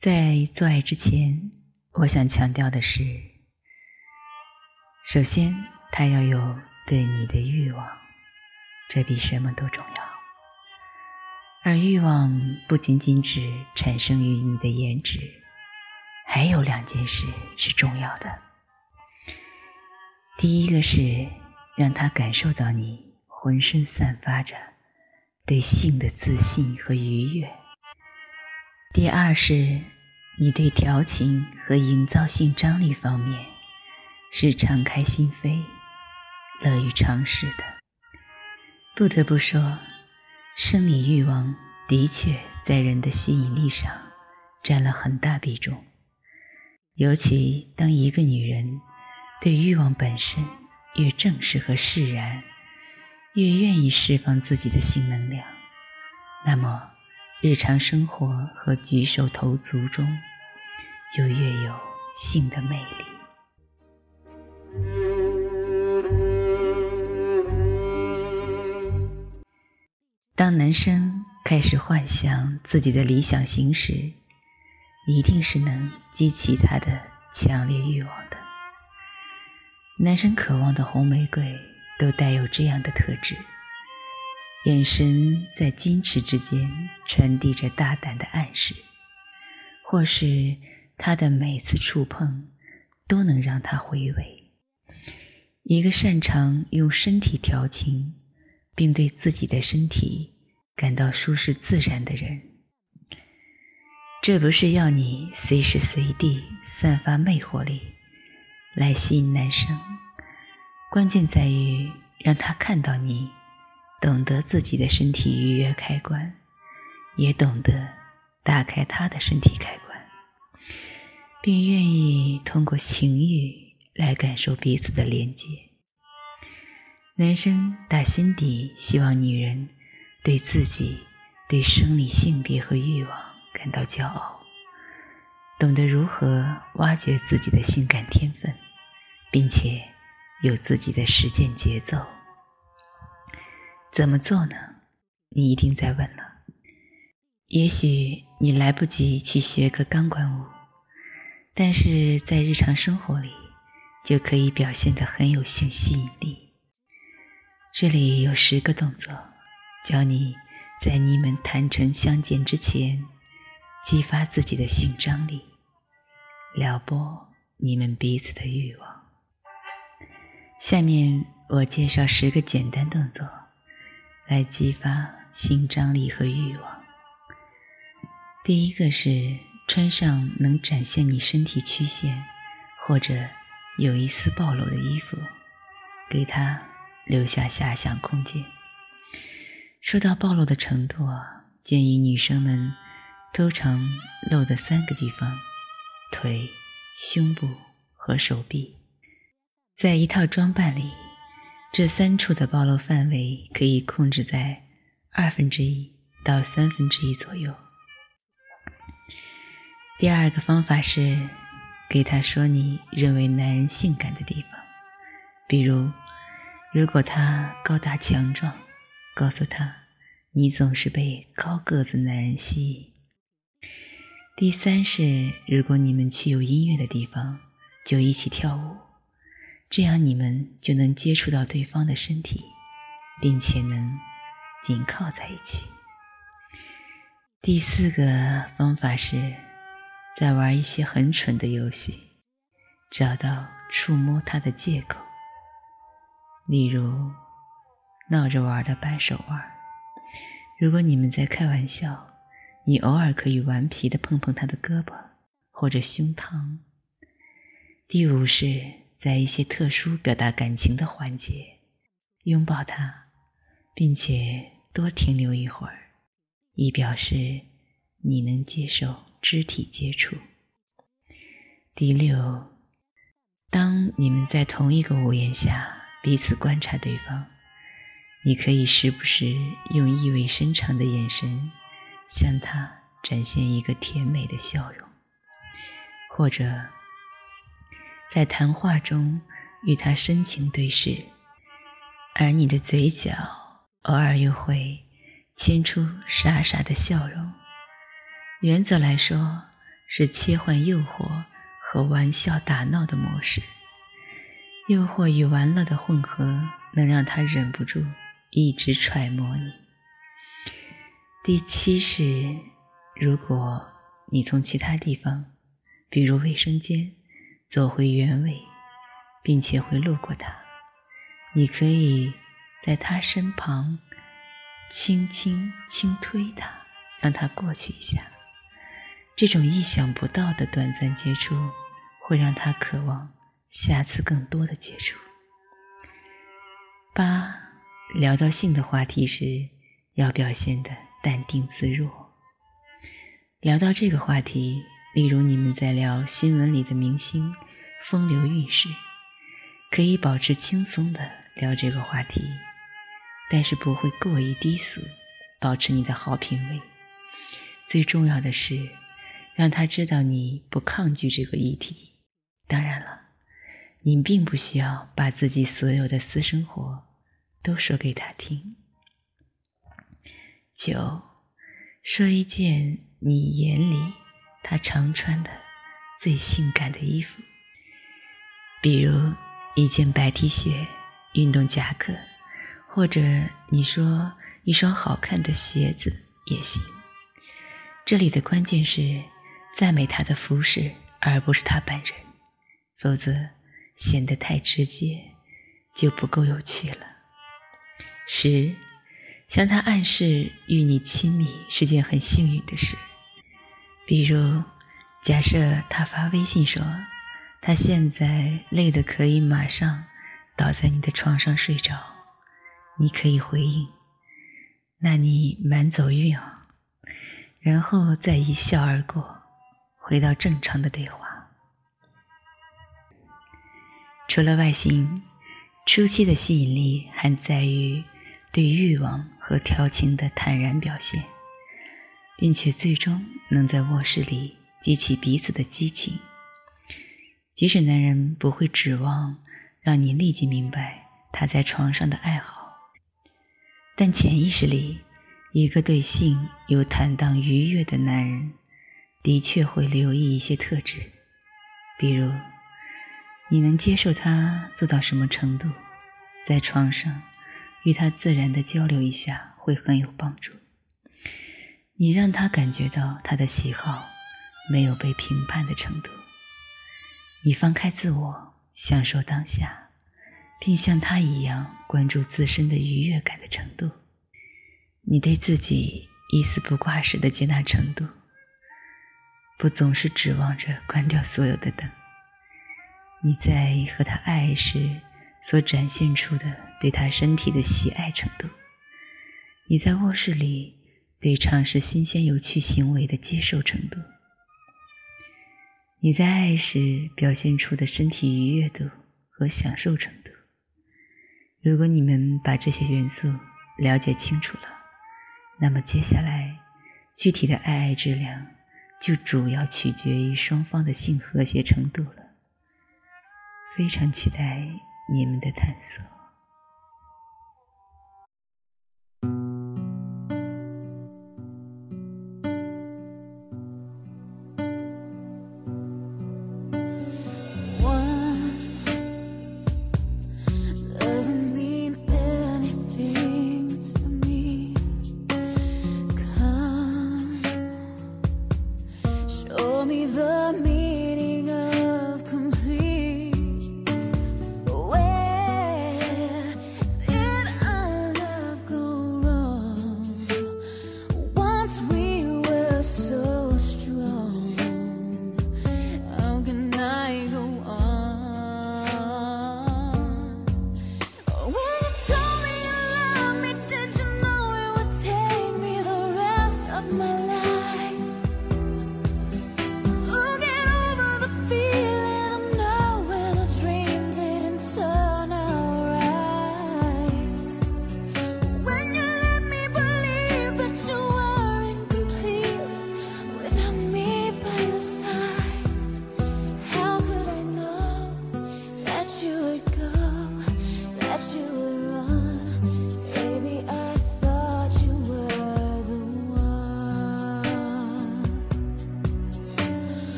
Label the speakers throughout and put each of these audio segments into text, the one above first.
Speaker 1: 在做爱之前，我想强调的是，首先，他要有对你的欲望，这比什么都重要。而欲望不仅仅只产生于你的颜值，还有两件事是重要的。第一个是让他感受到你浑身散发着对性的自信和愉悦。第二是，你对调情和营造性张力方面是敞开心扉、乐于尝试的。不得不说，生理欲望的确在人的吸引力上占了很大比重，尤其当一个女人对欲望本身越正视和释然，越愿意释放自己的性能量，那么。日常生活和举手投足中，就越有性的魅力。当男生开始幻想自己的理想型时，一定是能激起他的强烈欲望的。男生渴望的红玫瑰都带有这样的特质。眼神在矜持之间传递着大胆的暗示，或是他的每次触碰都能让他回味。一个擅长用身体调情，并对自己的身体感到舒适自然的人，这不是要你随时随地散发魅惑力来吸引男生，关键在于让他看到你。懂得自己的身体愉悦开关，也懂得打开他的身体开关，并愿意通过情欲来感受彼此的连接。男生打心底希望女人对自己、对生理性别和欲望感到骄傲，懂得如何挖掘自己的性感天分，并且有自己的实践节奏。怎么做呢？你一定在问了。也许你来不及去学个钢管舞，但是在日常生活里就可以表现得很有性吸引力。这里有十个动作，教你在你们坦诚相见之前，激发自己的性张力，撩拨你们彼此的欲望。下面我介绍十个简单动作。来激发性张力和欲望。第一个是穿上能展现你身体曲线或者有一丝暴露的衣服，给他留下遐想空间。说到暴露的程度，建议女生们通常露的三个地方：腿、胸部和手臂。在一套装扮里。这三处的暴露范围可以控制在二分之一到三分之一左右。第二个方法是给他说你认为男人性感的地方，比如，如果他高大强壮，告诉他你总是被高个子男人吸引。第三是，如果你们去有音乐的地方，就一起跳舞。这样你们就能接触到对方的身体，并且能紧靠在一起。第四个方法是，在玩一些很蠢的游戏，找到触摸他的借口，例如闹着玩的掰手腕。如果你们在开玩笑，你偶尔可以顽皮的碰碰他的胳膊或者胸膛。第五是。在一些特殊表达感情的环节，拥抱他，并且多停留一会儿，以表示你能接受肢体接触。第六，当你们在同一个屋檐下彼此观察对方，你可以时不时用意味深长的眼神向他展现一个甜美的笑容，或者。在谈话中与他深情对视，而你的嘴角偶尔又会牵出傻傻的笑容。原则来说，是切换诱惑和玩笑打闹的模式。诱惑与玩乐的混合，能让他忍不住一直揣摩你。第七是，如果你从其他地方，比如卫生间，走回原位，并且会路过他，你可以在他身旁轻轻轻推他，让他过去一下。这种意想不到的短暂接触，会让他渴望。下次更多的接触。八，聊到性的话题时，要表现的淡定自若。聊到这个话题，例如你们在聊新闻里的明星风流韵事，可以保持轻松的聊这个话题，但是不会过于低俗，保持你的好品味。最重要的是，让他知道你不抗拒这个议题。当然了。你并不需要把自己所有的私生活都说给他听。九，说一件你眼里他常穿的最性感的衣服，比如一件白 T 恤、运动夹克，或者你说一双好看的鞋子也行。这里的关键是赞美他的服饰，而不是他本人，否则。显得太直接，就不够有趣了。十，向他暗示与你亲密是件很幸运的事。比如，假设他发微信说他现在累得可以马上倒在你的床上睡着，你可以回应：“那你蛮走运哦。”然后再一笑而过，回到正常的对话。除了外形，初期的吸引力还在于对欲望和调情的坦然表现，并且最终能在卧室里激起彼此的激情。即使男人不会指望让你立即明白他在床上的爱好，但潜意识里，一个对性有坦荡愉悦的男人，的确会留意一些特质，比如。你能接受他做到什么程度？在床上与他自然的交流一下会很有帮助。你让他感觉到他的喜好没有被评判的程度。你放开自我，享受当下，并像他一样关注自身的愉悦感的程度。你对自己一丝不挂时的接纳程度，不总是指望着关掉所有的灯。你在和他爱时所展现出的对他身体的喜爱程度，你在卧室里对尝试新鲜有趣行为的接受程度，你在爱时表现出的身体愉悦度和享受程度。如果你们把这些元素了解清楚了，那么接下来具体的爱爱质量就主要取决于双方的性和谐程度了。非常期待你们的探索。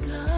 Speaker 1: let go.